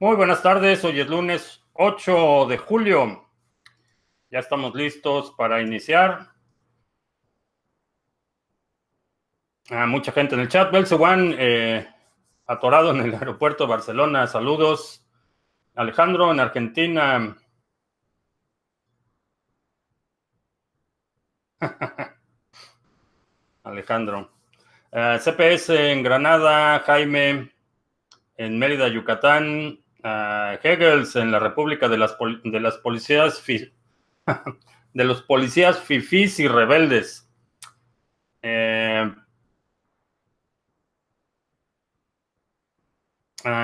Muy buenas tardes, hoy es lunes 8 de julio. Ya estamos listos para iniciar. Ah, mucha gente en el chat. Belsewan, eh, atorado en el aeropuerto de Barcelona. Saludos. Alejandro en Argentina. Alejandro. Eh, CPS en Granada, Jaime en Mérida, Yucatán, Hegels en la República de las, de las Policías de los policías fifís y rebeldes. Eh,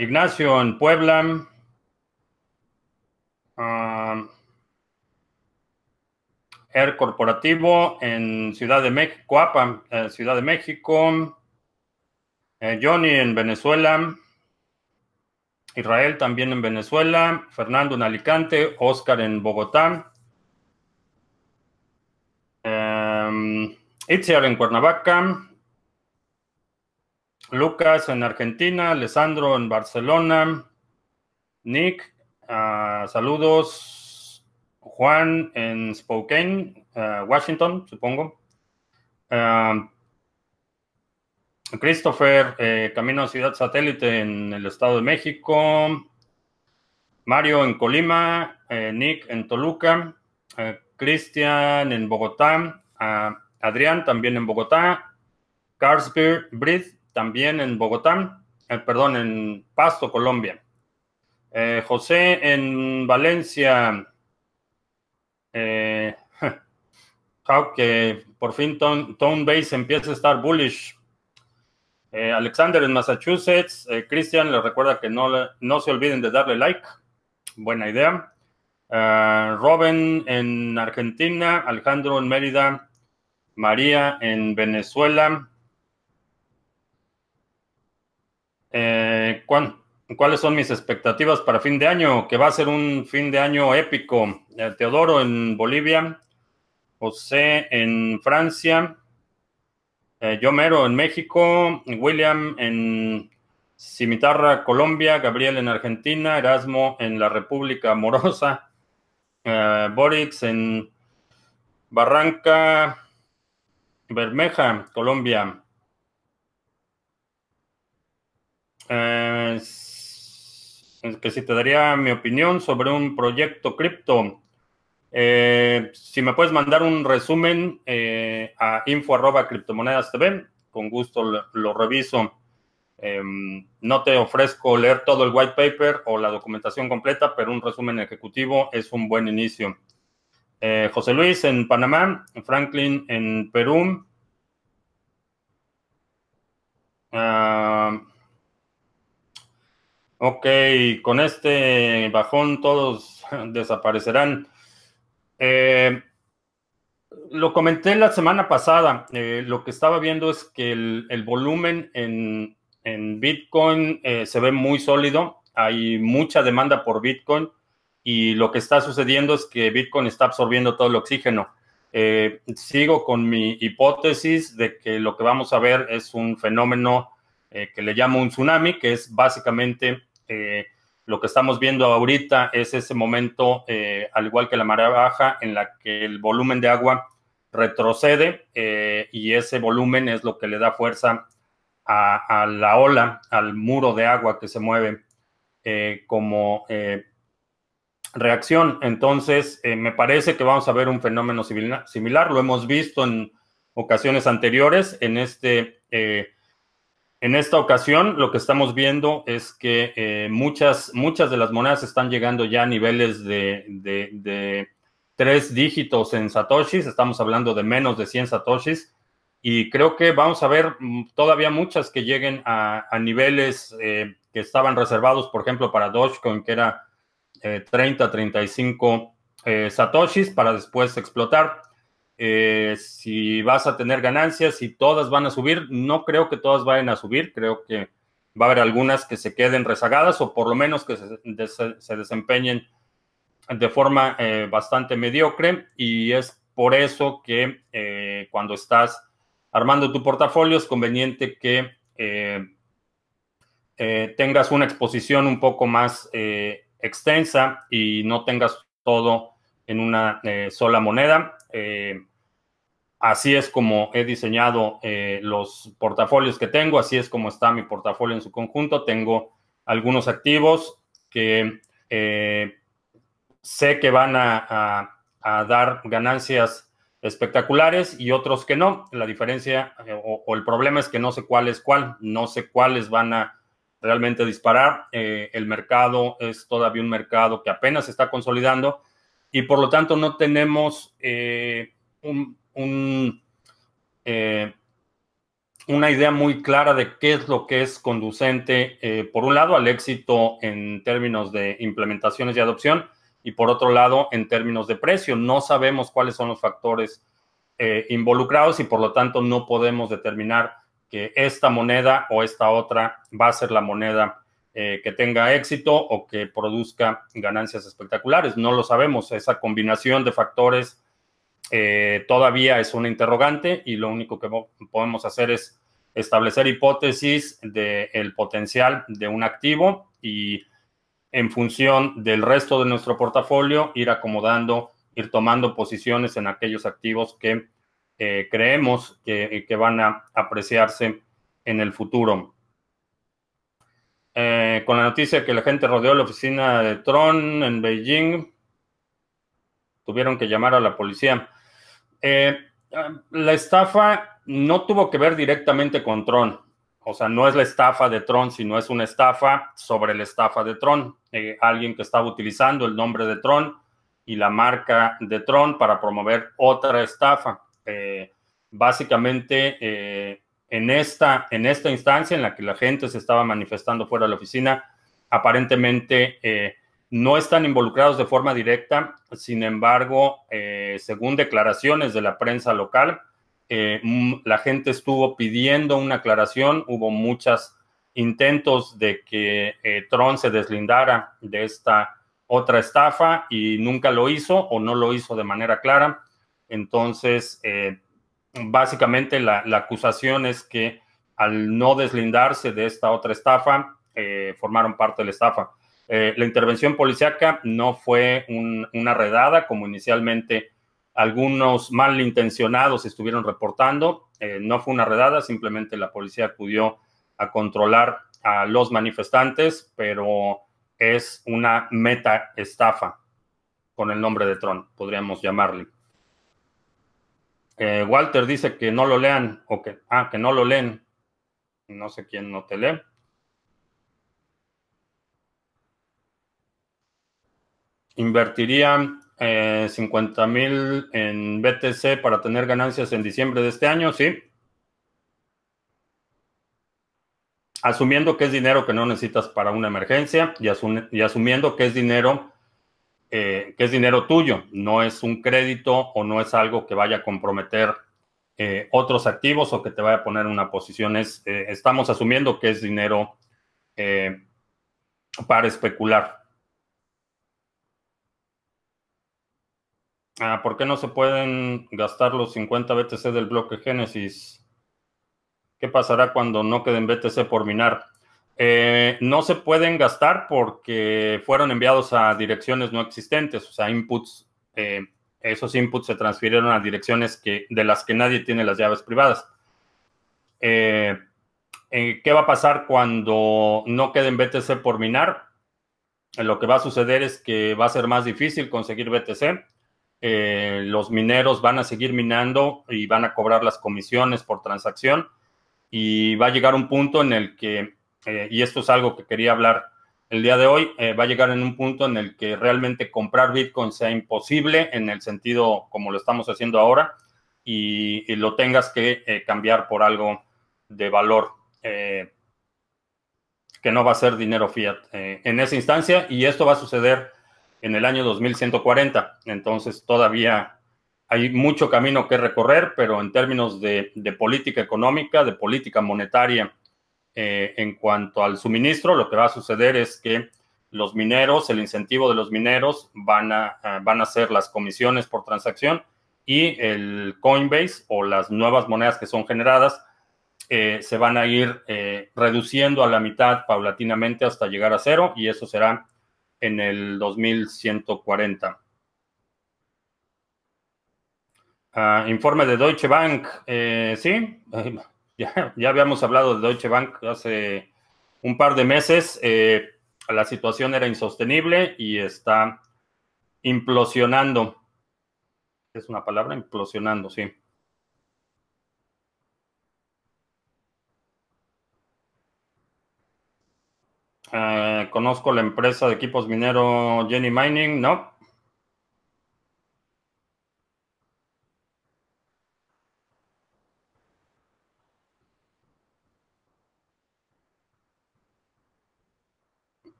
Ignacio en Puebla. Air Corporativo en Ciudad de México, eh, Ciudad de México. Eh, Johnny en Venezuela. Israel también en Venezuela. Fernando en Alicante. Oscar en Bogotá. Um, Itziar en Cuernavaca. Lucas en Argentina. Alessandro en Barcelona. Nick, ah, saludos. Juan en Spokane, eh, Washington, supongo. Eh, Christopher, eh, camino a Ciudad Satélite en el Estado de México. Mario en Colima, Nick en Toluca, Cristian en Bogotá, Adrián también en Bogotá, Carlsberg Brid también en Bogotá, perdón, en Pasto, Colombia. José en Valencia, eh, que por fin Tone, Base empieza a estar bullish. Eh, Alexander en Massachusetts. Eh, Christian les recuerda que no, no se olviden de darle like. Buena idea. Eh, Robin en Argentina. Alejandro en Mérida. María en Venezuela. ¿Cuáles son mis expectativas para fin de año? Que va a ser un fin de año épico. Eh, Teodoro en Bolivia, José en Francia, eh, Yomero en México, William en Cimitarra, Colombia, Gabriel en Argentina, Erasmo en la República Amorosa, eh, Borix en Barranca Bermeja, Colombia. que si te daría mi opinión sobre un proyecto cripto. Eh, si me puedes mandar un resumen eh, a info arroba criptomonedas TV, con gusto lo, reviso. Em, no te ofrezco leer todo el white paper o la documentación completa, pero un resumen ejecutivo es un buen inicio. Eh, José Luis en Panamá, Franklin en Perú. Ah, ok, con este bajón todos desaparecerán. Eh, lo comenté la semana pasada. Eh, lo que estaba viendo es que el, volumen en, Bitcoin eh, se ve muy sólido. Hay mucha demanda por Bitcoin y lo que está sucediendo es que Bitcoin está absorbiendo todo el oxígeno. sigo con mi hipótesis de que lo que vamos a ver es un fenómeno que le llamo un tsunami, que es básicamente lo que estamos viendo ahorita es ese momento, eh, al igual que la marea baja, en la que el volumen de agua retrocede eh, y ese volumen es lo que le da fuerza a, la ola, al muro de agua que se mueve eh, como reacción. Entonces, me parece que vamos a ver un fenómeno similar. Lo hemos visto en ocasiones anteriores en este en esta ocasión, lo que estamos viendo es que eh, muchas, muchas de las monedas están llegando ya a niveles de, tres dígitos en satoshis. Estamos hablando de menos de 100 satoshis. Y creo que vamos a ver mm, todavía muchas que lleguen a, niveles eh, que estaban reservados, por ejemplo, para Dogecoin, que era 30, eh, 35 satoshis, para después explotar. Eh, si vas a tener ganancias, si todas van a subir, no creo que todas vayan a subir, creo que va a haber algunas que se queden rezagadas o por lo menos que se, desempeñen de forma eh, bastante mediocre. Y es por eso que eh, cuando estás armando tu portafolio es conveniente que tengas una exposición un poco más extensa y no tengas todo en una sola moneda. así es como he diseñado los portafolios que tengo, así es como está mi portafolio en su conjunto. Tengo algunos activos que sé que van a, dar ganancias espectaculares y otros que no. La diferencia eh, o, el problema es que no sé cuál es cuál, no sé cuáles van a realmente disparar. Eh, el mercado es todavía un mercado que apenas se está consolidando y por lo tanto no tenemos eh, una idea muy clara de qué es lo que es conducente, por un lado, al éxito en términos de implementaciones y adopción y por otro lado, en términos de precio, no sabemos cuáles son los factores eh, involucrados y por lo tanto no podemos determinar que esta moneda o esta otra va a ser la moneda eh, que tenga éxito o que produzca ganancias espectaculares. No lo sabemos. Esa combinación de factores eh, todavía es una interrogante y lo único que podemos hacer es establecer hipótesis del potencial de un activo y en función del resto de nuestro portafolio, ir acomodando, ir tomando posiciones en aquellos activos que eh, creemos que, van a apreciarse en el futuro. Eh, con la noticia que la gente rodeó la oficina de Tron en Beijing, tuvieron que llamar a la policía. Eh, la estafa no tuvo que ver directamente con Tron. O sea, no es la estafa de Tron, sino es una estafa sobre la estafa de Tron. Eh, alguien que estaba utilizando el nombre de Tron y la marca de Tron para promover otra estafa. Básicamente, en, esta, en esta instancia en la que la gente se estaba manifestando fuera de la oficina, aparentemente no están involucrados de forma directa. Sin embargo, según declaraciones de la prensa local, eh, la gente estuvo pidiendo una aclaración, hubo muchos intentos de que eh, Tron se deslindara de esta otra estafa y nunca lo hizo o no lo hizo de manera clara. Entonces, eh, básicamente la, acusación es que al no deslindarse de esta otra estafa, formaron parte de la estafa. la intervención policíaca no fue una redada como inicialmente algunos malintencionados estuvieron reportando. Eh, no fue una redada, simplemente la policía acudió a controlar a los manifestantes, pero es una meta estafa con el nombre de Tron, podríamos llamarle. Walter dice que no lo lean, o que, ah, que no lo leen. No sé quién no te lee. Invertiría 50 eh, mil en BTC para tener ganancias en diciembre de este año, sí. Asumiendo que es dinero que no necesitas para una emergencia y, asumiendo que es dinero eh, que es dinero tuyo, no es un crédito o no es algo que vaya a comprometer eh, otros activos o que te vaya a poner una posición. estamos asumiendo que es dinero para especular. Ah, ¿Por qué no se pueden gastar los 50 BTC del bloque Génesis? ¿Qué pasará cuando no queden BTC por minar? Eh, no se pueden gastar porque fueron enviados a direcciones no existentes, o sea, inputs. Eh, esos inputs se transfirieron a direcciones que, de las que nadie tiene las llaves privadas. Eh, ¿Qué va a pasar cuando no queden BTC por minar? Lo que va a suceder es que va a ser más difícil conseguir BTC los mineros van a seguir minando y van a cobrar las comisiones por transacción y va a llegar un punto en el que, eh, y esto es algo que quería hablar el día de hoy, eh, va a llegar en un punto en el que realmente comprar Bitcoin sea imposible en el sentido como lo estamos haciendo ahora y, lo tengas que cambiar por algo de valor que no va a ser dinero fiat en esa instancia y esto va a suceder en el año 2140. Entonces todavía hay mucho camino que recorrer, pero en términos de, política económica, de política monetaria, eh, en cuanto al suministro, lo que va a suceder es que los mineros, el incentivo de los mineros van a, van a ser las comisiones por transacción y el Coinbase o las nuevas monedas que son generadas se van a ir reduciendo a la mitad paulatinamente hasta llegar a cero y eso será en el 2140. Ah, informe de Deutsche Bank. sí, ya, habíamos hablado de Deutsche Bank hace un par de meses. la situación era insostenible y está implosionando. Es una palabra, implosionando, sí. Eh, conozco la empresa de equipos minero Jenny Mining, ¿no?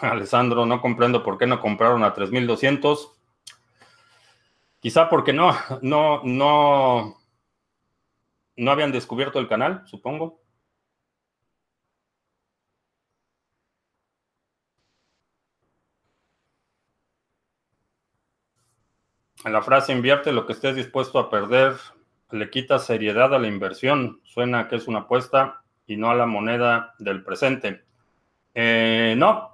Alessandro, no comprendo por qué no compraron a 3200. Quizá porque no, no, no, no habían descubierto el canal, supongo. La frase invierte lo que estés dispuesto a perder, le quita seriedad a la inversión. Suena que es una apuesta y no a la moneda del presente. Eh, no,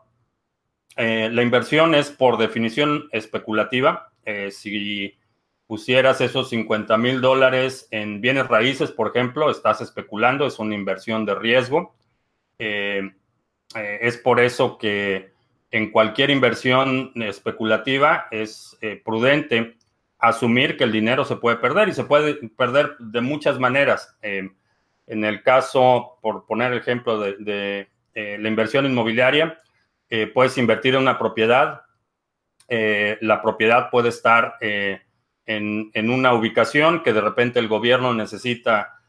eh, la inversión es por definición especulativa. Eh, si pusieras esos 50 mil dólares en bienes raíces, por ejemplo, estás especulando, es una inversión de riesgo. es por eso que en cualquier inversión especulativa es prudente asumir que el dinero se puede perder y se puede perder de muchas maneras. Eh, en el caso, por poner el ejemplo de, eh, la inversión inmobiliaria, eh, puedes invertir en una propiedad, la propiedad puede estar en, una ubicación que de repente el gobierno necesita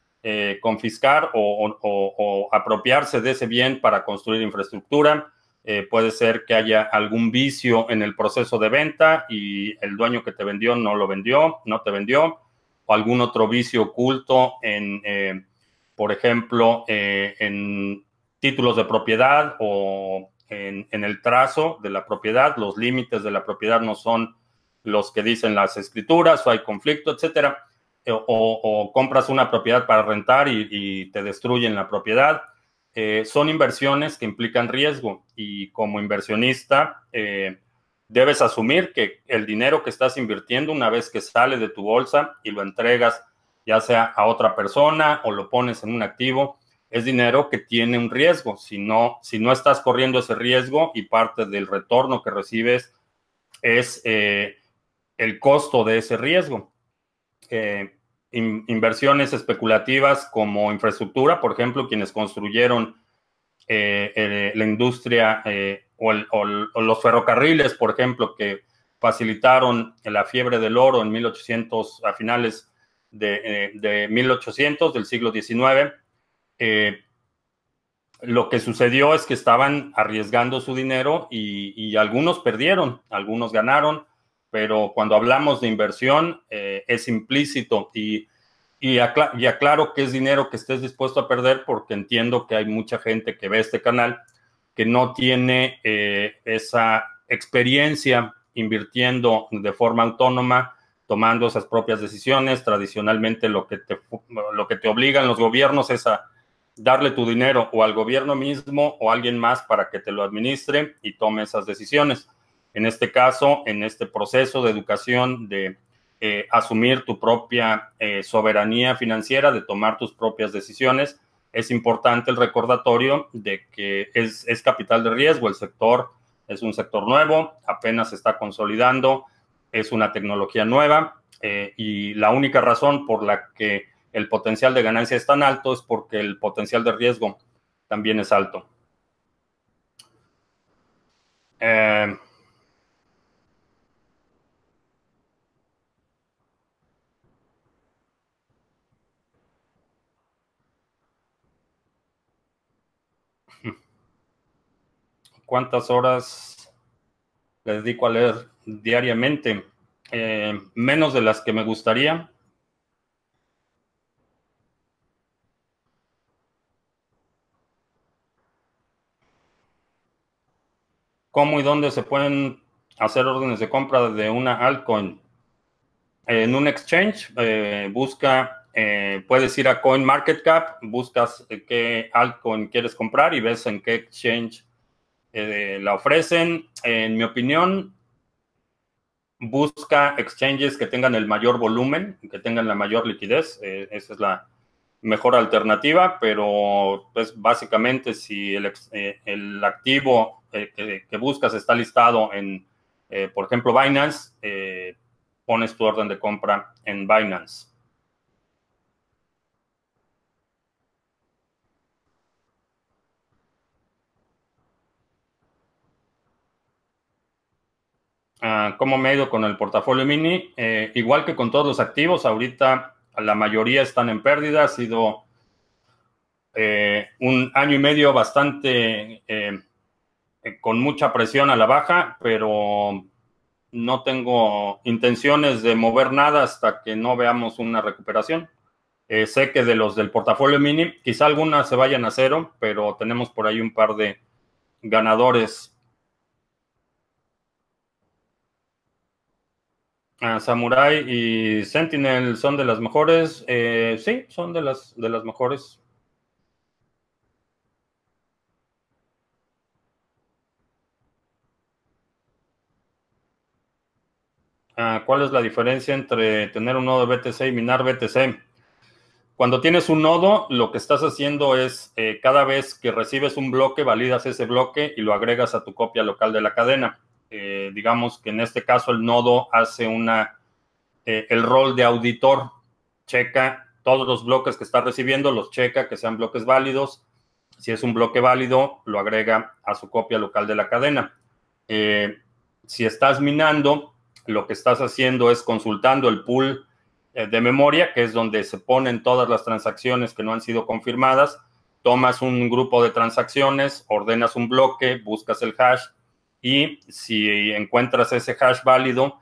confiscar o apropiarse de ese bien para construir infraestructura. Eh, puede ser que haya algún vicio en el proceso de venta y el dueño que te vendió no lo vendió, no te vendió, o algún otro vicio oculto en, eh, por ejemplo, eh, en títulos de propiedad o en, el trazo de la propiedad. Los límites de la propiedad no son los que dicen las escrituras o hay conflicto, etcétera. O, compras una propiedad para rentar y te destruyen la propiedad eh, son inversiones que implican riesgo y como inversionista eh, debes asumir que el dinero que estás invirtiendo una vez que sale de tu bolsa y lo entregas ya sea a otra persona o lo pones en un activo, es dinero que tiene un riesgo. Si no, si no estás corriendo ese riesgo y parte del retorno que recibes es eh, el costo de ese riesgo inversiones especulativas como infraestructura, por ejemplo, quienes construyeron eh, eh, la industria eh, o, los ferrocarriles, por ejemplo, que facilitaron la fiebre del oro en 1800, a finales de, 1800 del siglo XIX. Lo que sucedió es que estaban arriesgando su dinero y algunos perdieron, algunos ganaron pero cuando hablamos de inversión eh, es implícito y, y, aclaro que es dinero que estés dispuesto a perder porque entiendo que hay mucha gente que ve este canal que no tiene eh, esa experiencia invirtiendo de forma autónoma, tomando esas propias decisiones. Tradicionalmente lo que te, lo que te obligan los gobiernos es a darle tu dinero o al gobierno mismo o alguien más para que te lo administre y tome esas decisiones en este caso, en este proceso de educación, de eh, asumir tu propia eh, soberanía financiera, de tomar tus propias decisiones, es importante el recordatorio de que es, capital de riesgo. El sector es un sector nuevo, apenas se está consolidando, es una tecnología nueva eh, y la única razón por la que el potencial de ganancia es tan alto es porque el potencial de riesgo también es alto. cuántas horas le dedico a leer diariamente. Eh, menos de las que me gustaría. ¿Cómo y dónde se pueden hacer órdenes de compra de una altcoin? En un exchange, eh, busca puedes ir a CoinMarketCap, buscas qué altcoin quieres comprar y ves en qué exchange la ofrecen. En mi opinión, busca exchanges que tengan el mayor volumen, que tengan la mayor liquidez. esa es la mejor alternativa, pero pues básicamente si el, el activo que, que, buscas está listado en, por ejemplo, Binance, pones tu orden de compra en Binance. Uh, ¿Cómo me ha ido con el portafolio mini? Eh, igual que con todos los activos, ahorita la mayoría están en pérdida. Ha sido eh, un año y medio bastante eh, con mucha presión a la baja, pero no tengo intenciones de mover nada hasta que no veamos una recuperación. Eh, sé que de los del portafolio mini, quizá algunas se vayan a cero, pero tenemos por ahí un par de ganadores. Samurai y Sentinel son de las mejores. Eh, sí, son de las, de las mejores. Ah, ¿Cuál es la diferencia entre tener un nodo BTC y minar BTC? Cuando tienes un nodo, lo que estás haciendo es eh, cada vez que recibes un bloque, validas ese bloque y lo agregas a tu copia local de la cadena. Eh, digamos que en este caso el nodo hace una, eh, el rol de auditor, checa todos los bloques que está recibiendo, los checa que sean bloques válidos. Si es un bloque válido, lo agrega a su copia local de la cadena. si estás minando, lo que estás haciendo es consultando el pool eh, de memoria, que es donde se ponen todas las transacciones que no han sido confirmadas. Tomas un grupo de transacciones, ordenas un bloque, buscas el hash y si encuentras ese hash válido,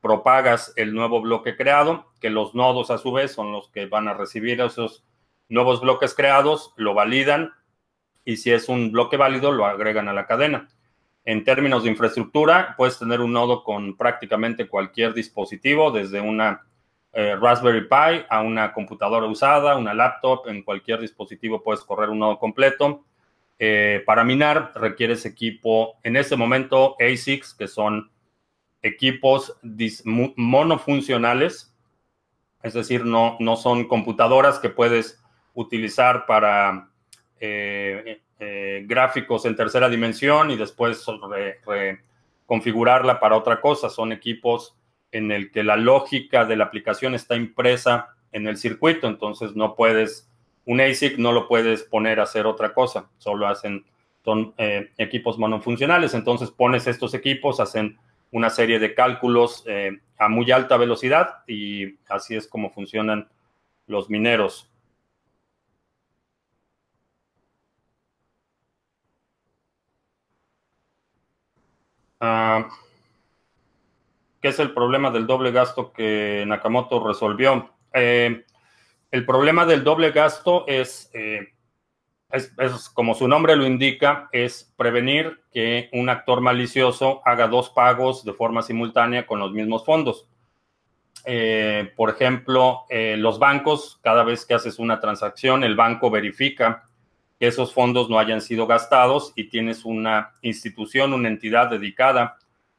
propagas el nuevo bloque creado, que los nodos a su vez son los que van a recibir esos nuevos bloques creados, lo validan y si es un bloque válido, lo agregan a la cadena. En términos de infraestructura, puedes tener un nodo con prácticamente cualquier dispositivo, desde una eh, Raspberry Pi a una computadora usada, una laptop, en cualquier dispositivo puedes correr un nodo completo. Eh, para minar requieres equipo, en este momento ASICs, que son equipos monofuncionales, es decir, no, no son computadoras que puedes utilizar para eh, eh, gráficos en tercera dimensión y después reconfigurarla para otra cosa. Son equipos en el que la lógica de la aplicación está impresa en el circuito, entonces no puedes, un ASIC no lo puedes poner a hacer otra cosa, solo hacen, son eh, equipos monofuncionales, entonces pones estos equipos, hacen una serie de cálculos eh, a muy alta velocidad y así es como funcionan los mineros. Ah, ¿Qué es el problema del doble gasto que Nakamoto resolvió? Eh, el problema del doble gasto eh, es, es, como su nombre lo indica, es prevenir que un actor malicioso haga dos pagos de forma simultánea con los mismos fondos. Eh, por ejemplo, los bancos, cada vez que haces una transacción, el banco verifica que esos fondos no hayan sido gastados y tienes una institución, una entidad dedicada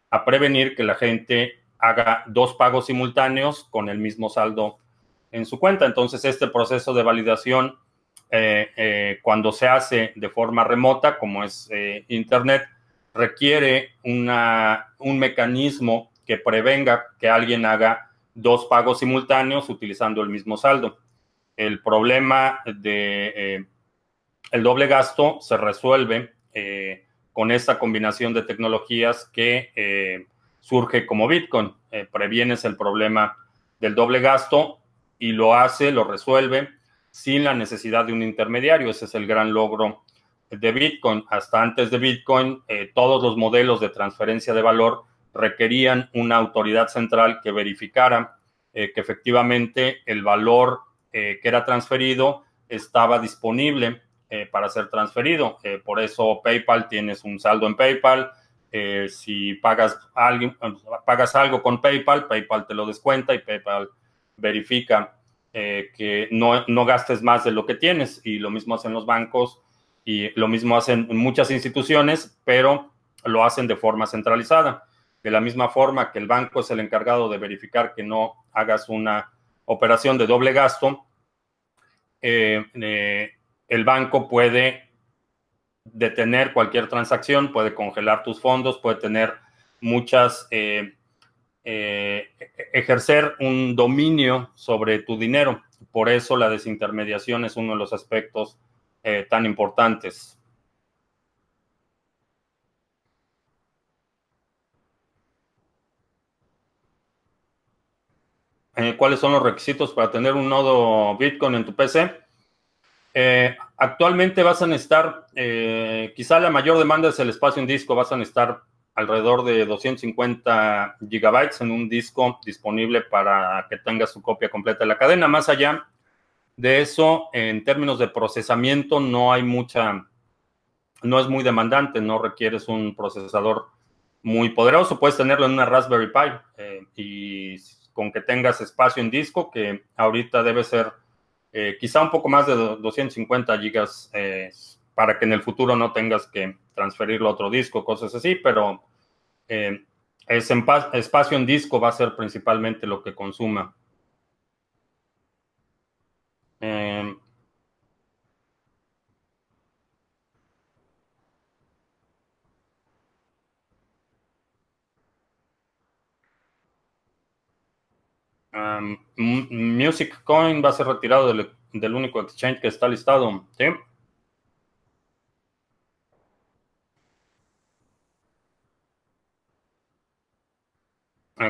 a prevenir que la gente haga dos pagos simultáneos con el mismo saldo en su cuenta. Entonces, este proceso de validación, eh, eh, cuando se hace de forma remota, como es eh, Internet, requiere una, un mecanismo que prevenga que alguien haga dos pagos simultáneos utilizando el mismo saldo. El problema de el doble gasto se resuelve con esta combinación de tecnologías que surge como Bitcoin. Previenes el problema del doble gasto y lo hace, lo resuelve sin la necesidad de un intermediario. Ese es el gran logro de Bitcoin. Hasta antes de Bitcoin, todos los modelos de transferencia de valor requerían una autoridad central que verificara que efectivamente el valor que era transferido estaba disponible eh, para ser transferido. Eh, por eso PayPal tienes un saldo en PayPal. Eh, si pagas, pagas algo con PayPal, PayPal te lo descuenta y PayPal verifica que no, no gastes más de lo que tienes. Y lo mismo hacen los bancos y lo mismo hacen muchas instituciones, pero lo hacen de forma centralizada. De la misma forma que el banco es el encargado de verificar que no hagas una operación de doble gasto, eh, eh, el banco puede detener cualquier transacción, puede congelar tus fondos, puede tener muchas, eh, ejercer un dominio sobre tu dinero. Por eso la desintermediación es uno de los aspectos tan importantes. Eh, cuáles son los requisitos para tener un nodo Bitcoin en tu PC. Eh, actualmente vas a necesitar, eh, quizá la mayor demanda es el espacio en disco, vas a necesitar alrededor de 250 gigabytes en un disco disponible para que tengas su copia completa de la cadena. Más allá de eso, en términos de procesamiento, no hay mucha, no es muy demandante, no requieres un procesador muy poderoso, puedes tenerlo en una Raspberry Pi y con que tengas espacio en disco, que ahorita debe ser eh, quizá un poco más de 250 gigas eh, para que en el futuro no tengas que transferirlo a otro disco, cosas así, pero eh, ese espacio en disco va a ser principalmente lo que consuma. Music Coin va a ser retirado del, único exchange que está listado. ¿sí?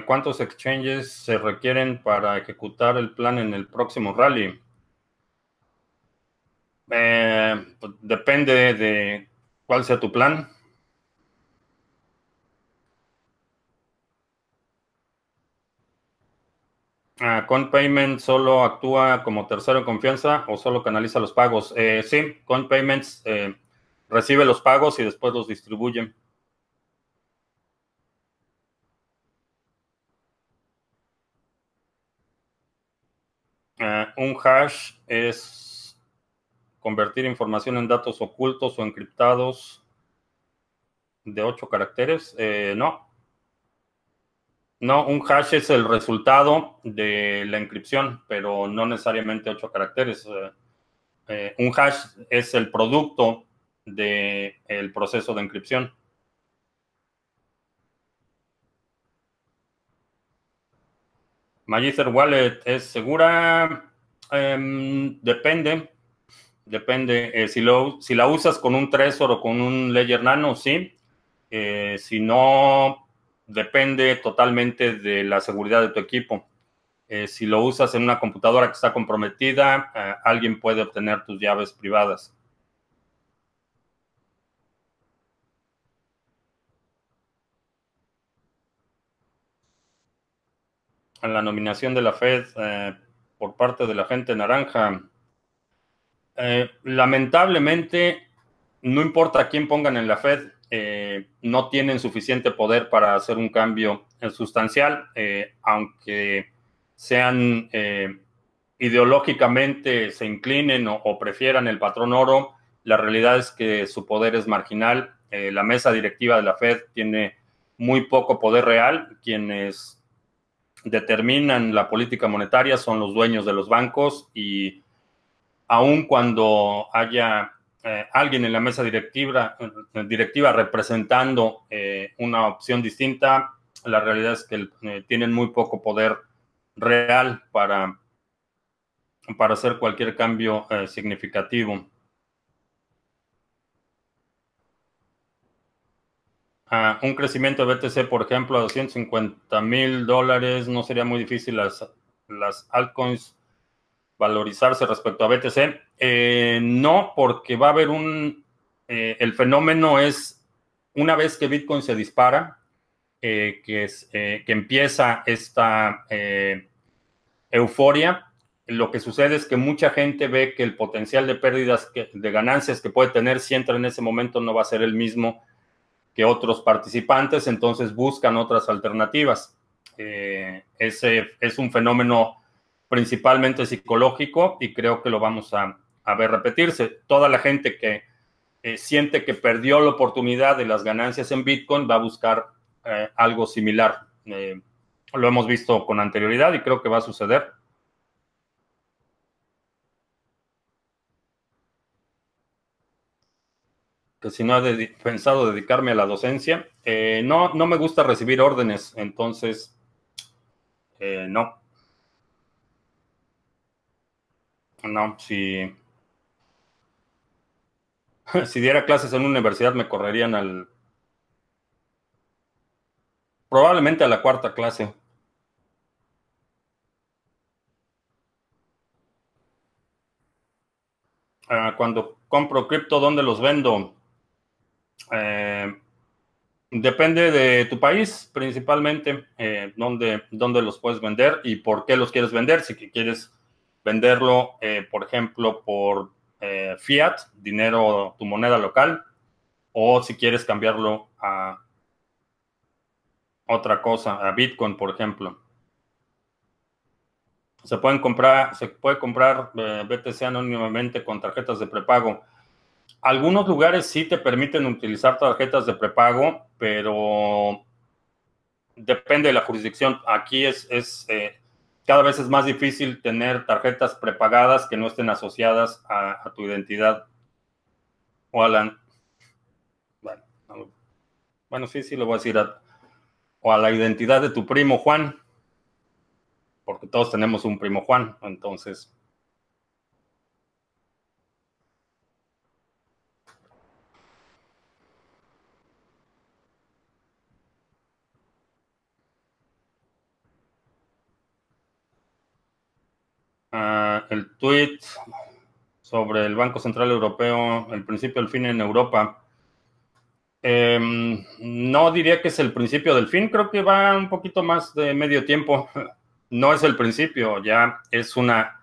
¿Cuántos exchanges se requieren para ejecutar el plan en el próximo rally? Eh, pues, depende de cuál sea tu plan. Uh, Payment solo actúa como tercero en confianza o solo canaliza los pagos. Eh, sí, CoinPayments eh, recibe los pagos y después los distribuye. Uh, un hash es convertir información en datos ocultos o encriptados de ocho caracteres. Eh, no, no, un hash es el resultado de la inscripción, pero no necesariamente ocho caracteres. Eh, eh, un hash es el producto del proceso de inscripción. Magister Wallet es segura. Em, depende. Depende. Eh, si, lo, si la usas con un Trezor o con un Ledger Nano, sí. si no, depende totalmente de la seguridad de tu equipo. Eh, si lo usas en una computadora que está comprometida, eh, alguien puede obtener tus llaves privadas. En la nominación de la Fed eh, por parte de la gente naranja, lamentablemente, no importa quién pongan en la Fed, eh, no tienen suficiente poder para hacer un cambio sustancial, eh, aunque sean eh, ideológicamente se inclinen o, prefieran el patrón oro, la realidad es que su poder es marginal. la mesa directiva de la Fed tiene muy poco poder real. Quienes determinan la política monetaria son los dueños de los bancos y aun cuando haya eh, alguien en la mesa directiva, eh, directiva representando eh, una opción distinta, la realidad es que tienen muy poco poder real para, para hacer cualquier cambio significativo. Un crecimiento de BTC, por ejemplo, a 250 mil dólares, no sería muy difícil las, las altcoins valorizarse respecto a BTC? Eh, no, porque va a haber un... Eh, el fenómeno es, una vez que Bitcoin se dispara, eh, que, es, que empieza esta euforia, lo que sucede es que mucha gente ve que el potencial de pérdidas, de ganancias que puede tener si entra en ese momento no va a ser el mismo que otros participantes, entonces buscan otras alternativas. ese es un fenómeno principalmente psicológico y creo que lo vamos a, ver repetirse. Toda la gente que eh, siente que perdió la oportunidad de las ganancias en Bitcoin va a buscar eh, algo similar. Eh, lo hemos visto con anterioridad y creo que va a suceder. Que si no he pensado dedicarme a la docencia. no, no me gusta recibir órdenes, entonces no. No, si, si diera clases en una universidad me correrían al... Probablemente a la cuarta clase. Ah, cuando compro cripto, ¿dónde los vendo? Eh, depende de tu país, principalmente, eh, dónde, los puedes vender y por qué los quieres vender. Si quieres venderlo, eh, por ejemplo, por eh, fiat, dinero, tu moneda local, o si quieres cambiarlo a otra cosa, a Bitcoin, por ejemplo. Se pueden comprar, se puede comprar BTC anónimamente con tarjetas de prepago. Algunos lugares sí te permiten utilizar tarjetas de prepago, pero depende de la jurisdicción. Aquí es, es cada vez es más difícil tener tarjetas prepagadas que no estén asociadas a, tu identidad o a la... Bueno, sí, sí, lo voy a decir. o a la identidad de tu primo Juan, porque todos tenemos un primo Juan, entonces... Ah, el tweet sobre el Banco Central Europeo, el principio del fin en Europa. Em, no diría que es el principio del fin, creo que va un poquito más de medio tiempo. No es el principio, ya es una,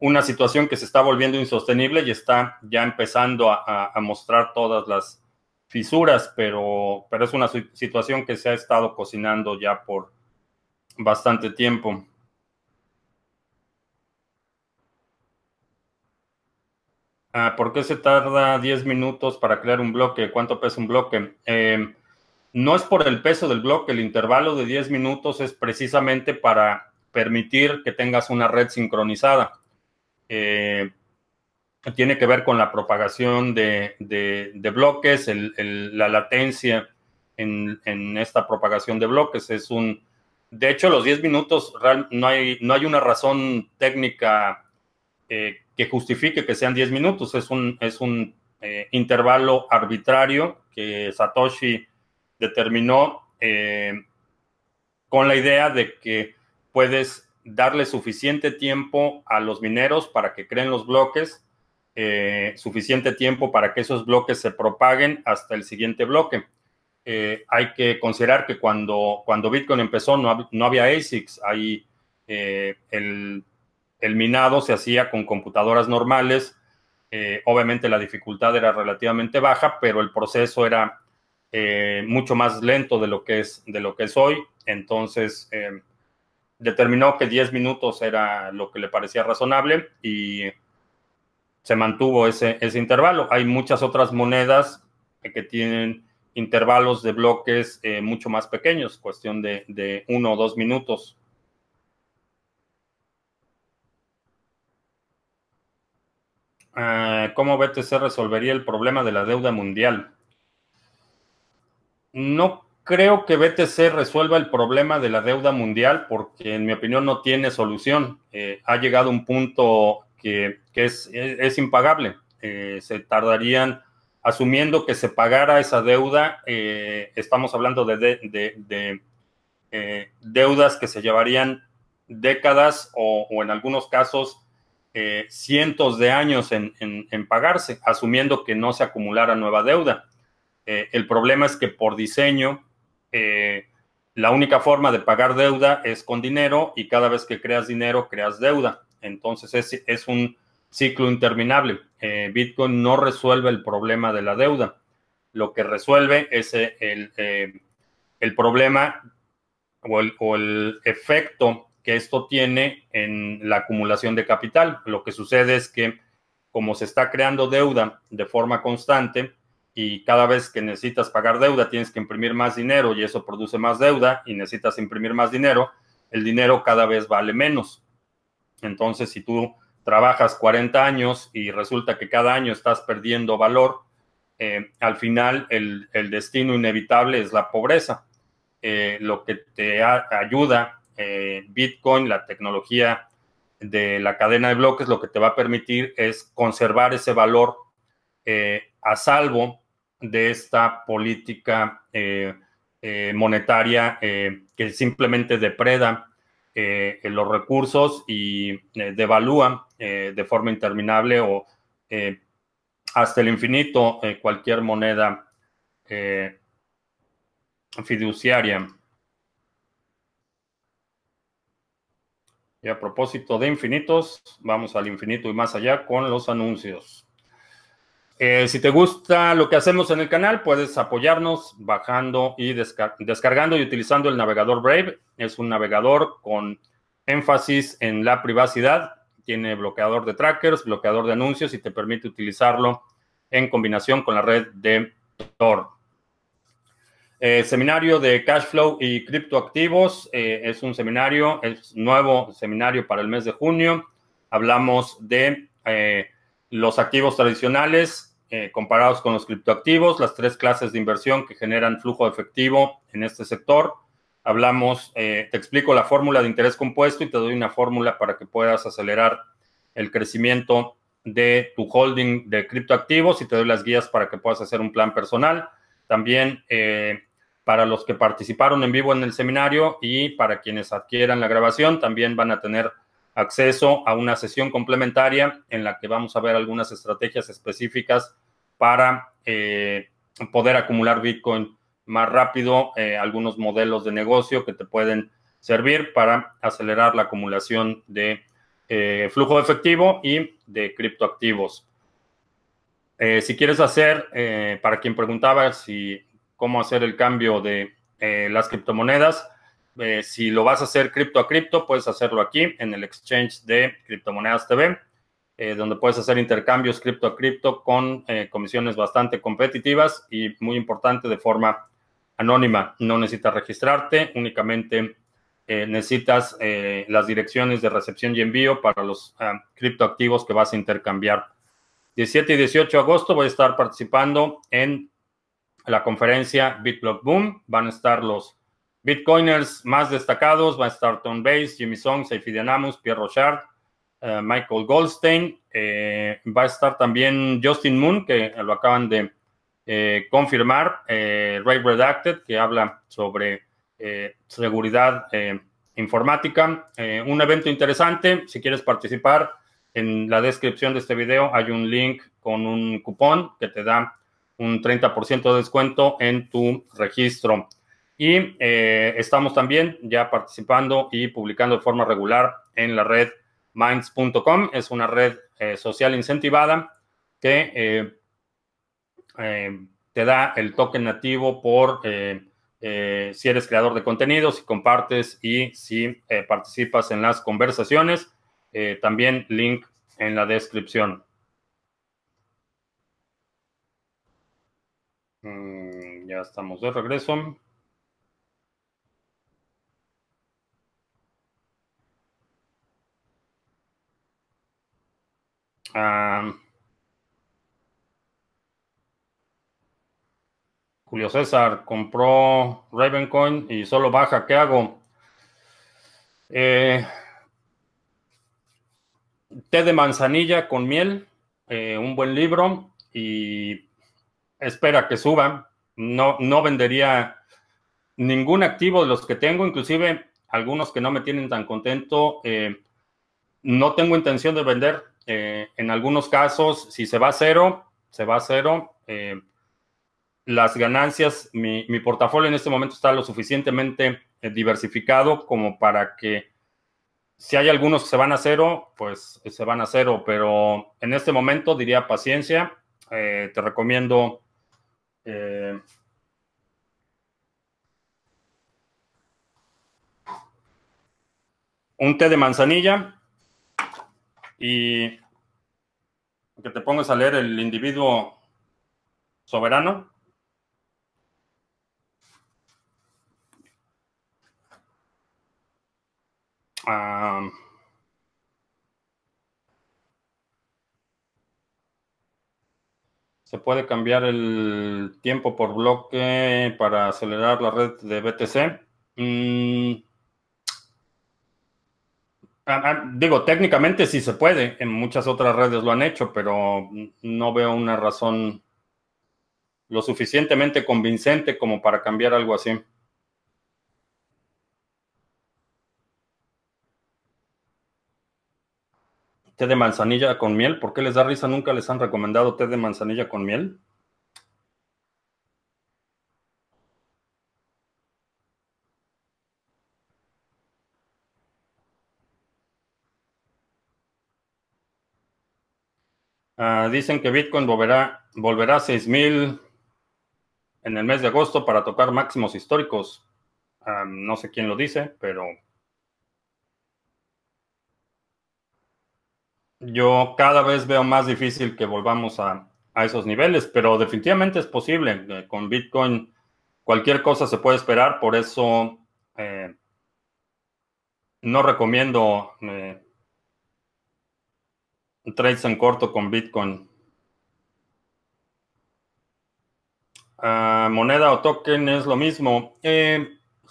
una situación que se está volviendo insostenible y está ya empezando a, a mostrar todas las fisuras, pero, pero es una situación que se ha estado cocinando ya por bastante tiempo. Ah, ¿Por qué se tarda 10 minutos para crear un bloque? ¿Cuánto pesa un bloque? Eh, no es por el peso del bloque, el intervalo de 10 minutos es precisamente para permitir que tengas una red sincronizada. Eh, tiene que ver con la propagación de, bloques, la latencia en, esta propagación de bloques. Es un, de hecho, los 10 minutos no hay, no hay una razón técnica eh, que justifique que sean 10 minutos. Es un, es un eh, intervalo arbitrario que Satoshi determinó eh, con la idea de que puedes darle suficiente tiempo a los mineros para que creen los bloques, eh, suficiente tiempo para que esos bloques se propaguen hasta el siguiente bloque. hay que considerar que cuando, cuando Bitcoin empezó no, no había ASICs, hay el el minado se hacía con computadoras normales. Eh, obviamente la dificultad era relativamente baja, pero el proceso era eh, mucho más lento de lo que es, de lo que es hoy. Entonces, eh, determinó que 10 minutos era lo que le parecía razonable y se mantuvo ese, ese intervalo. Hay muchas otras monedas que tienen intervalos de bloques mucho más pequeños, cuestión de, de uno o dos minutos. ¿Cómo BTC resolvería el problema de la deuda mundial? No creo que BTC resuelva el problema de la deuda mundial porque en mi opinión no tiene solución. Eh, ha llegado un punto que, es, impagable. Eh, se tardarían, asumiendo que se pagara esa deuda, eh, estamos hablando de, deudas que se llevarían décadas o en algunos casos eh, cientos de años en, pagarse, asumiendo que no se acumulara nueva deuda. Eh, el problema es que por diseño, eh, la única forma de pagar deuda es con dinero y cada vez que creas dinero, creas deuda. Entonces es, es un ciclo interminable. Bitcoin no resuelve el problema de la deuda. Lo que resuelve es el, el problema o el, o el efecto que esto tiene en la acumulación de capital. Lo que sucede es que como se está creando deuda de forma constante y cada vez que necesitas pagar deuda tienes que imprimir más dinero y eso produce más deuda y necesitas imprimir más dinero, el dinero cada vez vale menos. Entonces, si tú trabajas 40 años y resulta que cada año estás perdiendo valor, eh, al final el, destino inevitable es la pobreza. Eh, lo que te ayuda eh, Bitcoin, la tecnología de la cadena de bloques, lo que te va a permitir es conservar ese valor a salvo de esta política monetaria que simplemente depreda los recursos y devalúa de forma interminable o hasta el infinito eh, cualquier moneda eh, fiduciaria. Y a propósito de infinitos, vamos al infinito y más allá con los anuncios. Eh, si te gusta lo que hacemos en el canal, puedes apoyarnos bajando y descargando y utilizando el navegador Brave. Es un navegador con énfasis en la privacidad tiene bloqueador de trackers, bloqueador de anuncios y te permite utilizarlo en combinación con la red de Tor. Eh, seminario de cash flow y criptoactivos eh, es un seminario, es nuevo seminario para el mes de junio. Hablamos de eh, los activos tradicionales comparados con los criptoactivos, las tres clases de inversión que generan flujo efectivo en este sector hablamos, te explico la fórmula de interés compuesto y te doy una fórmula para que puedas acelerar el crecimiento de tu holding de criptoactivos y te doy las guías para que puedas hacer un plan personal. También para los que participaron en vivo en el seminario y para quienes adquieran la grabación, también van a tener acceso a una sesión complementaria en la que vamos a ver algunas estrategias específicas para eh, poder acumular Bitcoin más rápido eh, algunos modelos de negocio que te pueden servir para acelerar la acumulación de eh, flujo de efectivo y de criptoactivos. Si quieres hacer, para quien preguntaba si cómo hacer el cambio de las criptomonedas, si lo vas a hacer cripto a cripto, puedes hacerlo aquí en el exchange de Criptomonedas TV, donde puedes hacer intercambios cripto a cripto con comisiones bastante competitivas y muy importante de forma anónima. No necesitas registrarte, únicamente eh, necesitas eh, las direcciones de recepción y envío para los ah, criptoactivos que vas a intercambiar. 17 y 18 de agosto voy a estar participando en la conferencia BitBlock Boom. Van a estar los Bitcoiners más destacados. Va a estar Tom Base, Jimmy Song, Seifi Dianamus, Pierre Rochard, eh, Michael Goldstein. va a estar también Justin Moon, que lo acaban de eh, confirmar eh, Ray Redacted, que habla sobre eh, seguridad informática. un evento interesante, si quieres participar, en la descripción de este video hay un link con un cupón que te da un 30% de descuento en tu registro. Y estamos también ya participando y publicando de forma regular en la red minds.com. Es una red social incentivada que eh, te da el token nativo por eh, eh, si eres creador de contenido, si compartes y si participas en las conversaciones. también link en la descripción. Mm, ya estamos de regreso. Ah, Julio César compró Ravencoin y solo baja. ¿Qué hago? Eh, té de manzanilla con miel, eh, un buen libro y espera que suba. No, no vendería ningún activo de los que tengo, inclusive algunos que no me tienen tan contento. Eh, no tengo intención de vender. en algunos casos, si se va a cero, se va a cero las ganancias, mi, portafolio en este momento está lo suficientemente eh, diversificado como para que si hay algunos que se van a cero, pues eh, se van a cero, pero en este momento diría paciencia. Eh, te recomiendo un té de manzanilla y que te pongas a leer el individuo soberano. Ah, se puede cambiar el tiempo por bloque para acelerar la red de BTC. Mm, ah, ah, digo, técnicamente sí se puede, en muchas otras redes lo han hecho, pero no veo una razón lo suficientemente convincente como para cambiar algo así. Té de manzanilla con miel. ¿Por qué les da risa? Nunca les han recomendado té de manzanilla con miel. Ah, dicen que Bitcoin volverá, volverá a 6000 en el mes de agosto para tocar máximos históricos. Ah, no sé quién lo dice, pero Yo cada vez veo más difícil que volvamos a, esos niveles, pero definitivamente es posible. Eh, con Bitcoin cualquier cosa se puede esperar, por eso eh, no recomiendo eh, trades en corto con Bitcoin. Ah, moneda o token es lo mismo.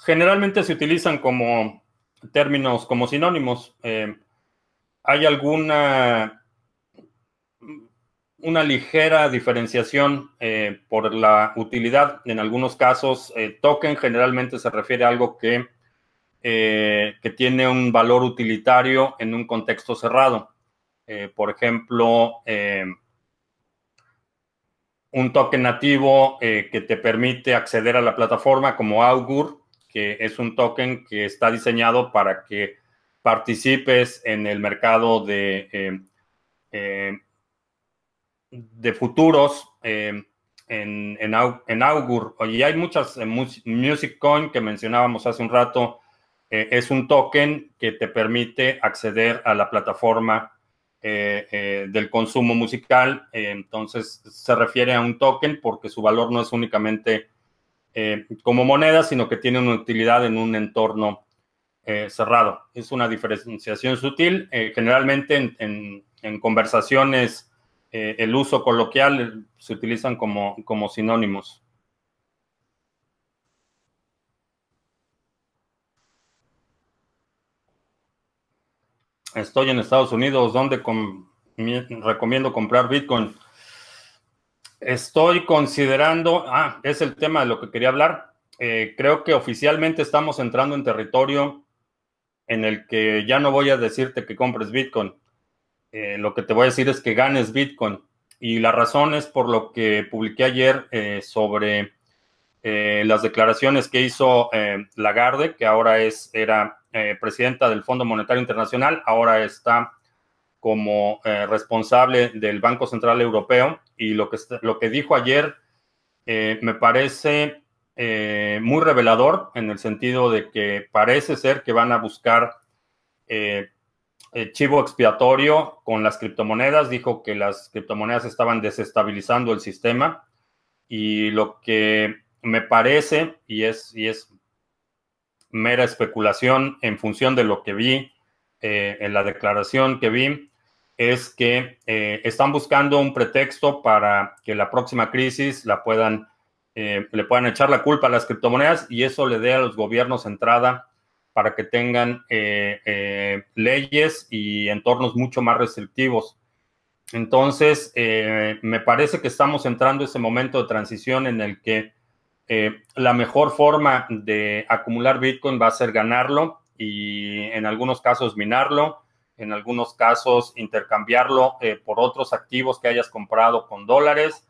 generalmente se utilizan como términos, como sinónimos hay alguna una ligera diferenciación eh, por la utilidad. En algunos casos, eh, token generalmente se refiere a algo que, eh, que tiene un valor utilitario en un contexto cerrado. por ejemplo, un token nativo que te permite acceder a la plataforma como Augur, que es un token que está diseñado para que participes en el mercado de, eh, eh, de futuros eh, en, en, Augur. Y hay muchas, Music Coin que mencionábamos hace un rato, es un token que te permite acceder a la plataforma del consumo musical. entonces se refiere a un token porque su valor no es únicamente como moneda, sino que tiene una utilidad en un entorno eh, cerrado. Es una diferenciación sutil. Eh, generalmente en, conversaciones eh, el uso coloquial se utilizan como, como sinónimos. Estoy en Estados Unidos, donde recomiendo comprar Bitcoin. Estoy considerando, ah, es el tema de lo que quería hablar. creo que oficialmente estamos entrando en territorio en el que ya no voy a decirte que compres Bitcoin. Eh, lo que te voy a decir es que ganes Bitcoin. Y la razón es por lo que publiqué ayer eh, sobre eh, las declaraciones que hizo Lagarde, que ahora es, era presidenta del Fondo Monetario Internacional, ahora está como responsable del Banco Central Europeo. Y lo que, lo que dijo ayer me parece eh, muy revelador en el sentido de que parece ser que van a buscar eh, chivo expiatorio con las criptomonedas. Dijo que las criptomonedas estaban desestabilizando el sistema y lo que me parece, y es, y es mera especulación en función de lo que vi eh, en la declaración que vi, es que están buscando un pretexto para que la próxima crisis la puedan eh, le puedan echar la culpa a las criptomonedas y eso le dé a los gobiernos entrada para que tengan eh, eh, leyes y entornos mucho más restrictivos. Entonces, me parece que estamos entrando ese momento de transición en el que la mejor forma de acumular Bitcoin va a ser ganarlo y en algunos casos minarlo, en algunos casos intercambiarlo por otros activos que hayas comprado con dólares.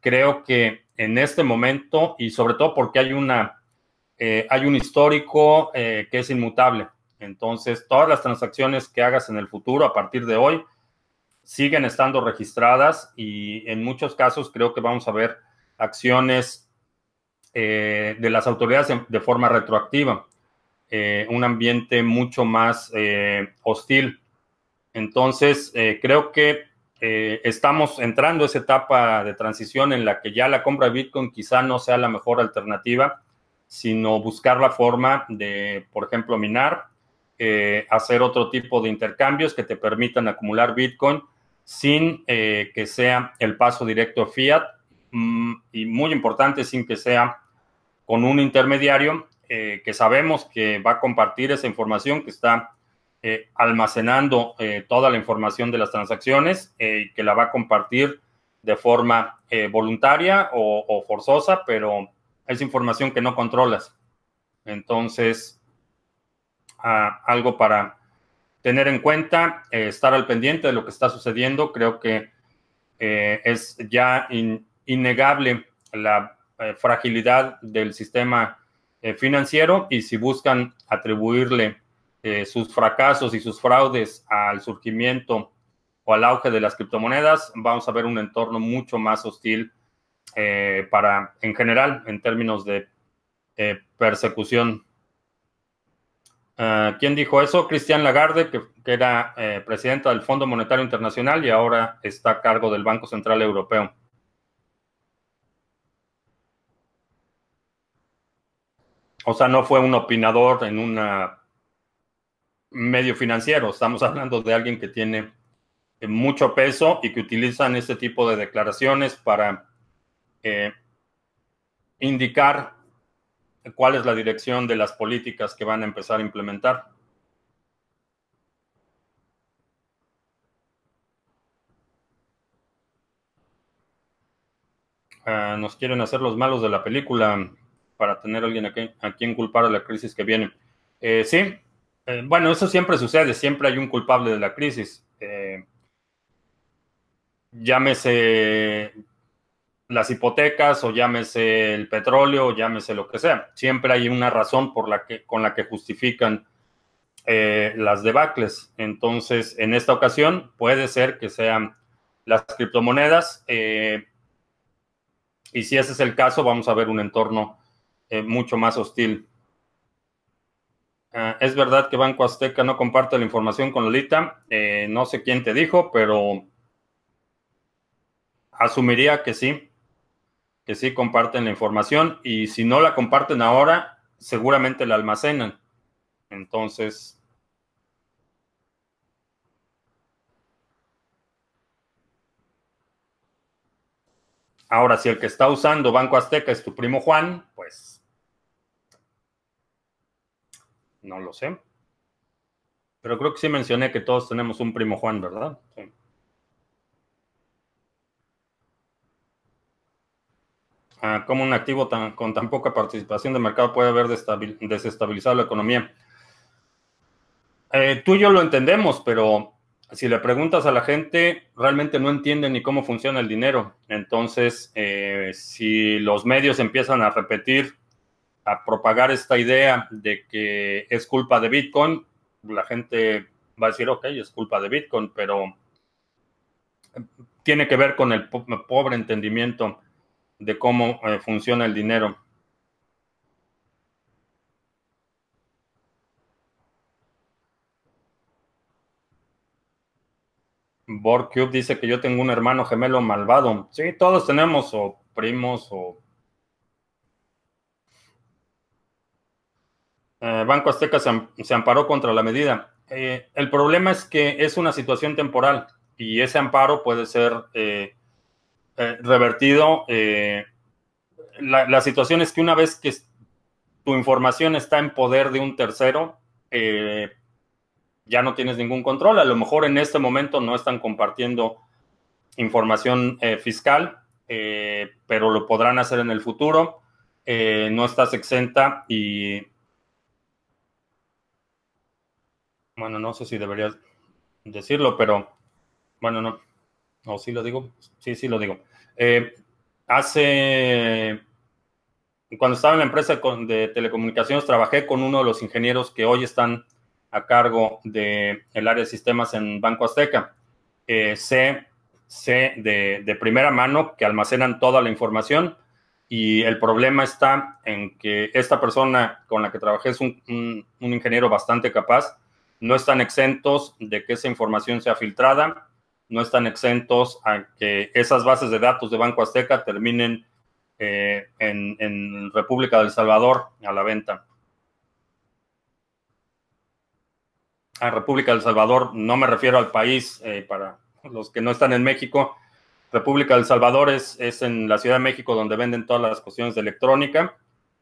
creo que en este momento y sobre todo porque hay una eh, hay un histórico eh, que es inmutable. Entonces, todas las transacciones que hagas en el futuro a partir de hoy siguen estando registradas y en muchos casos creo que vamos a ver acciones eh, de las autoridades de, forma retroactiva. un ambiente mucho más hostil. Entonces, creo que estamos entrando a esa etapa de transición en la que ya la compra de Bitcoin quizá no sea la mejor alternativa, sino buscar la forma de, por ejemplo, minar, hacer otro tipo de intercambios que te permitan acumular Bitcoin sin eh, que sea el paso directo a fiat mm, y muy importante, sin que sea con un intermediario eh, que sabemos que va a compartir esa información, que está eh, almacenando toda la información de las transacciones y que la va a compartir de forma voluntaria o, forzosa, pero es información que no controlas. Entonces, ah, algo para tener en cuenta, eh, estar al pendiente de lo que está sucediendo. Creo que eh, es ya innegable la eh, fragilidad del sistema financiero y si buscan atribuirle sus fracasos y sus fraudes al surgimiento o al auge de las criptomonedas, vamos a ver un entorno mucho más hostil para, en general, en términos de persecución Ah, ¿Quién dijo eso? Cristian Lagarde, que, era eh, presidenta del Fondo Monetario Internacional y ahora está a cargo del Banco Central Europeo. O sea, no fue un opinador en un medio financiero. Estamos hablando de alguien que tiene eh, mucho peso y que utilizan este tipo de declaraciones para eh, indicar cuál es la dirección de las políticas que van a empezar a implementar. Ah, nos quieren hacer los malos de la película para tener a alguien a, quien culpar a la crisis que viene. Eh, sí, eh, bueno, eso siempre sucede, siempre hay un culpable de la crisis. Eh, llámese las hipotecas o llámese el petróleo o llámese lo que sea. Siempre hay una razón por la que, con la que justifican eh, las debacles. Entonces, en esta ocasión puede ser que sean las criptomonedas. Y si ese es el caso, vamos a ver un entorno mucho más hostil. Ah, es verdad que Banco Azteca no comparte la información con Lolita. no sé quién te dijo, pero asumiría que sí que sí comparten la información y si no la comparten ahora, seguramente la almacenan. Entonces, ahora si el que está usando Banco Azteca es tu primo Juan, pues no lo sé. Pero creo que sí mencioné que todos tenemos un primo Juan, ¿verdad? Sí. cómo un activo con tan poca participación de mercado puede haber desestabilizado la economía. Eh, tú y yo lo entendemos, pero si le preguntas a la gente, realmente no entienden ni cómo funciona el dinero. Entonces, eh, si los medios empiezan a repetir, a propagar esta idea de que es culpa de Bitcoin, la gente va a decir, ok, es culpa de Bitcoin, pero tiene que ver con el pobre entendimiento de cómo eh, funciona el dinero. Borcube dice que yo tengo un hermano gemelo malvado. Sí, todos tenemos o primos o... Eh, Banco Azteca se, amparó contra la medida. Eh, el problema es que es una situación temporal y ese amparo puede ser eh, revertido. Eh, la, situación es que una vez que tu información está en poder de un tercero, ya no tienes ningún control. A lo mejor en este momento no están compartiendo información fiscal, pero lo podrán hacer en el futuro. no estás exenta y... Bueno, no sé si deberías decirlo, pero bueno, no. ¿O sí lo digo? Sí, sí lo digo. Eh, hace, cuando estaba en la empresa de telecomunicaciones, trabajé con uno de los ingenieros que hoy están a cargo del área de sistemas en Banco Azteca. Eh, sé de, primera mano que almacenan toda la información Y el problema está en que esta persona con la que trabajé es un, un, ingeniero bastante capaz. No están exentos de que esa información sea filtrada, no están exentos a que esas bases de datos de Banco Azteca terminen eh, en, República del Salvador a la venta. A República del Salvador no me refiero al país eh, para los que no están en México, República del Salvador es, es en la Ciudad de México donde venden todas las cuestiones de electrónica.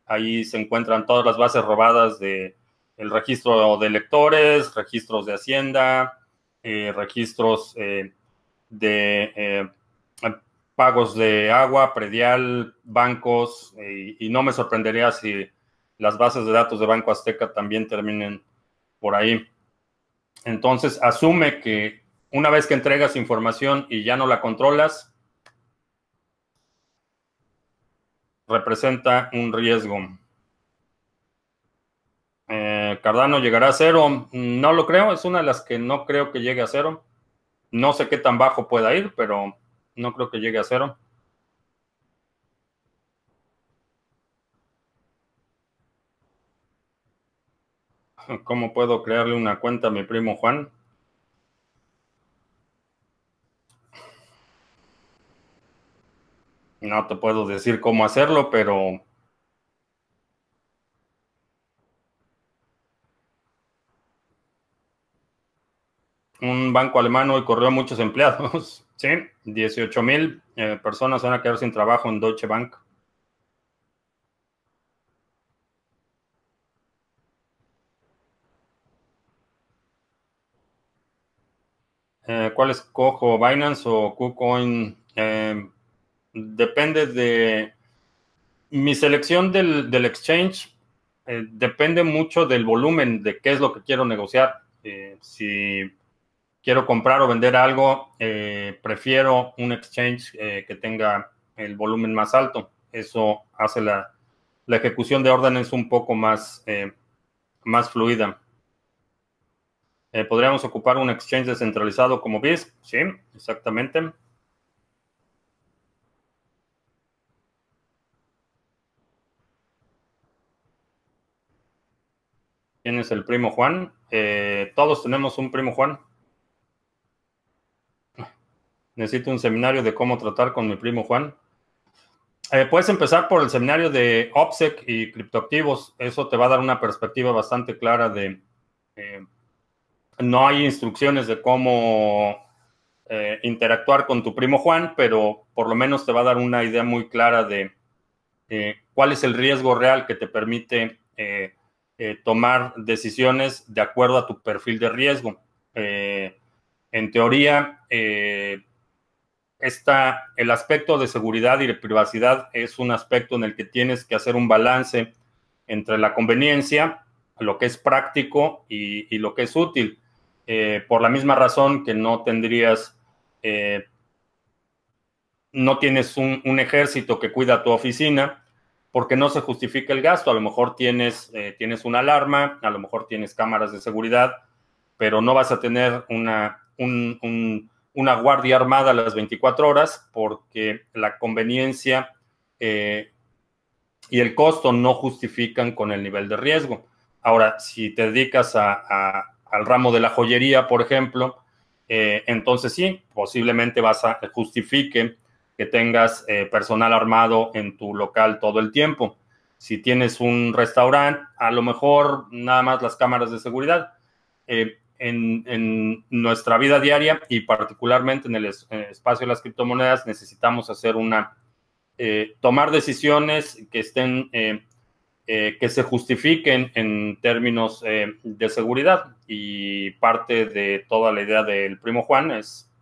Ahí se encuentran todas las bases robadas de el registro de electores, registros de Hacienda, eh, registros eh, de eh, pagos de agua, predial, bancos, y no me sorprendería si las bases de datos de Banco Azteca también terminen por ahí. Entonces, asume que una vez que entregas información y ya no la controlas, representa un riesgo. Eh, Cardano llegará a cero. No lo creo, es una de las que no creo que llegue a cero. No sé qué tan bajo pueda ir, pero no creo que llegue a cero. ¿Cómo puedo crearle una cuenta a mi primo Juan? No te puedo decir cómo hacerlo, pero un banco alemán hoy corrió muchos empleados. Sí, 18 mil eh, personas van a quedar sin trabajo en Deutsche Bank. Eh, ¿Cuál es cojo? ¿Binance o KuCoin? Eh, depende de mi selección del, exchange, eh, depende mucho del volumen de qué es lo que quiero negociar. Si quiero comprar o vender algo, eh, prefiero un exchange que tenga el volumen más alto. Eso hace la, ejecución de órdenes un poco más, más fluida. ¿Podríamos ocupar un exchange descentralizado como BISC? Sí, exactamente. ¿Quién es el primo Juan? Eh, todos tenemos un primo Juan. Necesito un seminario de cómo tratar con mi primo Juan. Eh, puedes empezar por el seminario de OPSEC y criptoactivos. Eso te va a dar una perspectiva bastante clara de... Eh, no hay instrucciones de cómo interactuar con tu primo Juan, pero por lo menos te va a dar una idea muy clara de cuál es el riesgo real que te permite eh, tomar decisiones de acuerdo a tu perfil de riesgo. Eh, en teoría, eh, el aspecto de seguridad y de privacidad es un aspecto en el que tienes que hacer un balance entre la conveniencia, lo que es práctico y, lo que es útil. por la misma razón que no tendrías, no tienes un ejército que cuida tu oficina, porque no se justifica el gasto. A lo mejor tienes, eh, tienes una alarma, a lo mejor tienes cámaras de seguridad, pero no vas a tener una, una guardia armada a las 24 horas porque la conveniencia eh, y el costo no justifican con el nivel de riesgo. Ahora, si te dedicas al ramo de la joyería, por ejemplo, eh, entonces sí, posiblemente vas a justifique que tengas eh, personal armado en tu local todo el tiempo. Si tienes un restaurante, a lo mejor nada más las cámaras de seguridad. En, nuestra vida diaria y particularmente en el eh, espacio de las criptomonedas necesitamos hacer una, tomar decisiones que estén, que se justifiquen en términos de seguridad. Y parte de toda la idea del primo Juan es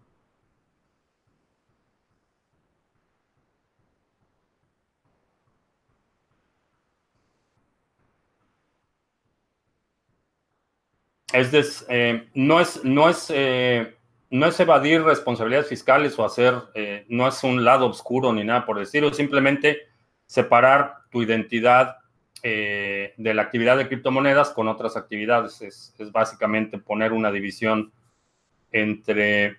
es eh, no es, no es, eh, no es evadir responsabilidades fiscales o hacer, eh, no es un lado oscuro ni nada por decirlo, simplemente separar tu identidad de la actividad de criptomonedas con otras actividades. Es, básicamente poner una división entre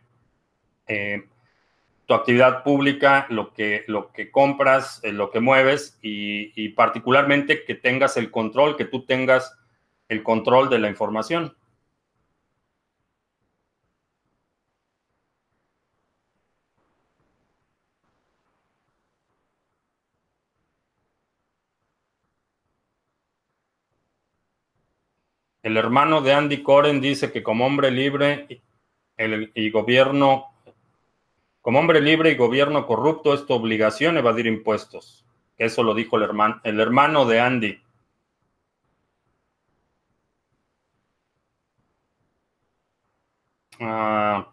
tu actividad pública, lo que, lo que compras, eh, lo que mueves y, particularmente que tengas el control, que tú tengas el control de la información. El hermano de Andy Coren dice que como hombre libre y gobierno, como hombre libre y gobierno corrupto es tu obligación evadir impuestos. Eso lo dijo el hermano, el hermano de Andy. Uh,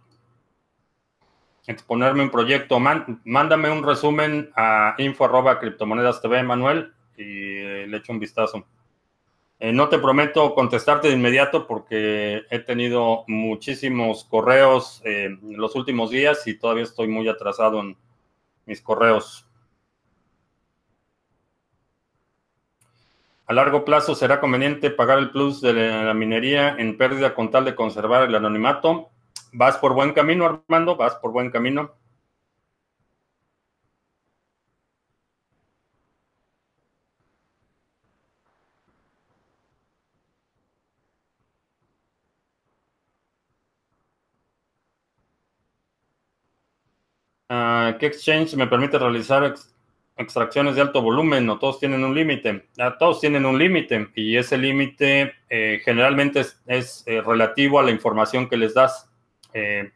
exponerme un proyecto. mándame un resumen a info arroba criptomonedas TV, Manuel, y le echo un vistazo. Eh, no te prometo contestarte de inmediato porque he tenido muchísimos correos eh, en los últimos días y todavía estoy muy atrasado en mis correos. A largo plazo será conveniente pagar el plus de la minería en pérdida con tal de conservar el anonimato. Vas por buen camino, Armando, vas por buen camino. ¿Qué exchange me permite realizar extracciones de alto volumen? No todos tienen un límite. Ah, todos tienen un límite y ese límite eh, generalmente es, eh, relativo a la información que les das. Eh,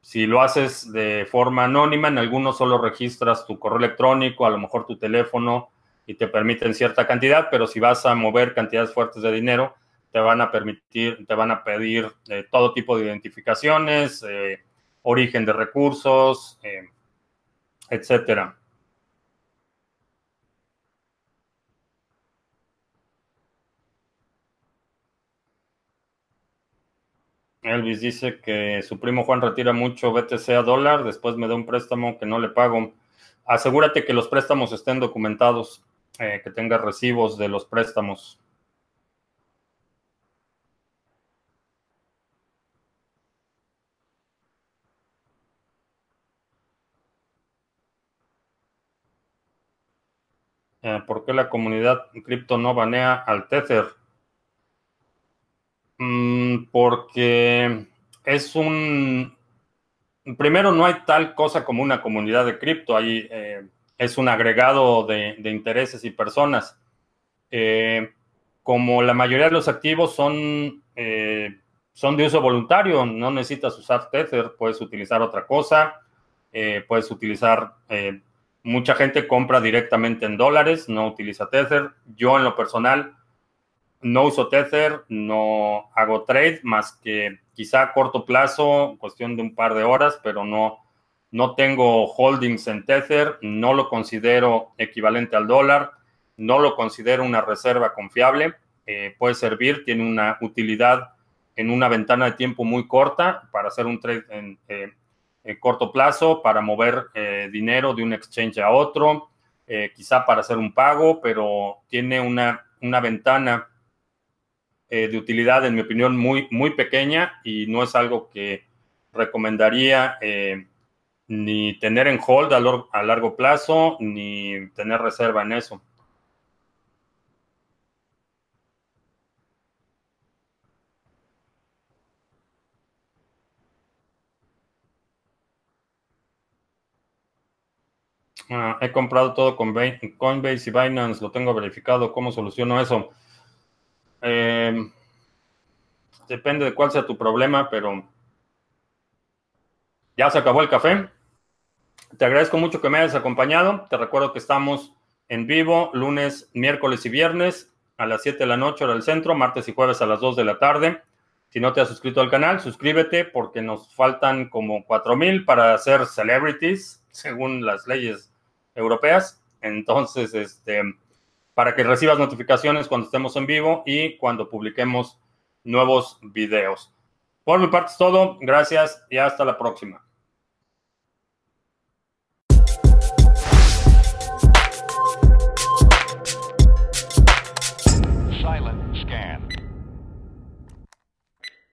si lo haces de forma anónima, en algunos solo registras tu correo electrónico, a lo mejor tu teléfono y te permiten cierta cantidad, pero si vas a mover cantidades fuertes de dinero, te van a permitir, te van a pedir todo tipo de identificaciones, origen de recursos, etcétera. Elvis dice que su primo Juan retira mucho BTC a dólar, después me da un préstamo que no le pago. Asegúrate que los préstamos estén documentados, eh, que tenga recibos de los préstamos. Eh, ¿Por qué la comunidad cripto no banea al Tether? Mm, porque es un... Primero, no hay tal cosa como una comunidad de cripto. Ahí eh, es un agregado de, intereses y personas. Eh, como la mayoría de los activos son, son de uso voluntario, no necesitas usar Tether, puedes utilizar otra cosa, puedes utilizar Mucha gente compra directamente en dólares, no utiliza Tether. Yo en lo personal no uso Tether, no hago trade más que quizá a corto plazo, cuestión de un par de horas, pero no, no tengo holdings en Tether, no lo considero equivalente al dólar, no lo considero una reserva confiable. Eh, puede servir, tiene una utilidad en una ventana de tiempo muy corta para hacer un trade en, eh, corto plazo para mover eh, dinero de un exchange a otro, eh, quizá para hacer un pago, pero tiene una, una ventana eh, de utilidad, en mi opinión, muy, muy pequeña y no es algo que recomendaría ni tener en hold a largo plazo, ni tener reserva en eso. Ah, he comprado todo con Coinbase y Binance, lo tengo verificado. ¿Cómo soluciono eso? Em, depende de cuál sea tu problema, pero ya se acabó el café. Te agradezco mucho que me hayas acompañado. Te recuerdo que estamos en vivo lunes, miércoles y viernes a las 7 de la noche hora del centro, martes y jueves a las 2 de la tarde. Si no te has suscrito al canal, suscríbete porque nos faltan como 4000 para ser celebrities, según las leyes europeas. Entonces, este, para que recibas notificaciones cuando estemos en vivo y cuando publiquemos nuevos videos. Por mi parte es todo. Gracias y hasta la próxima.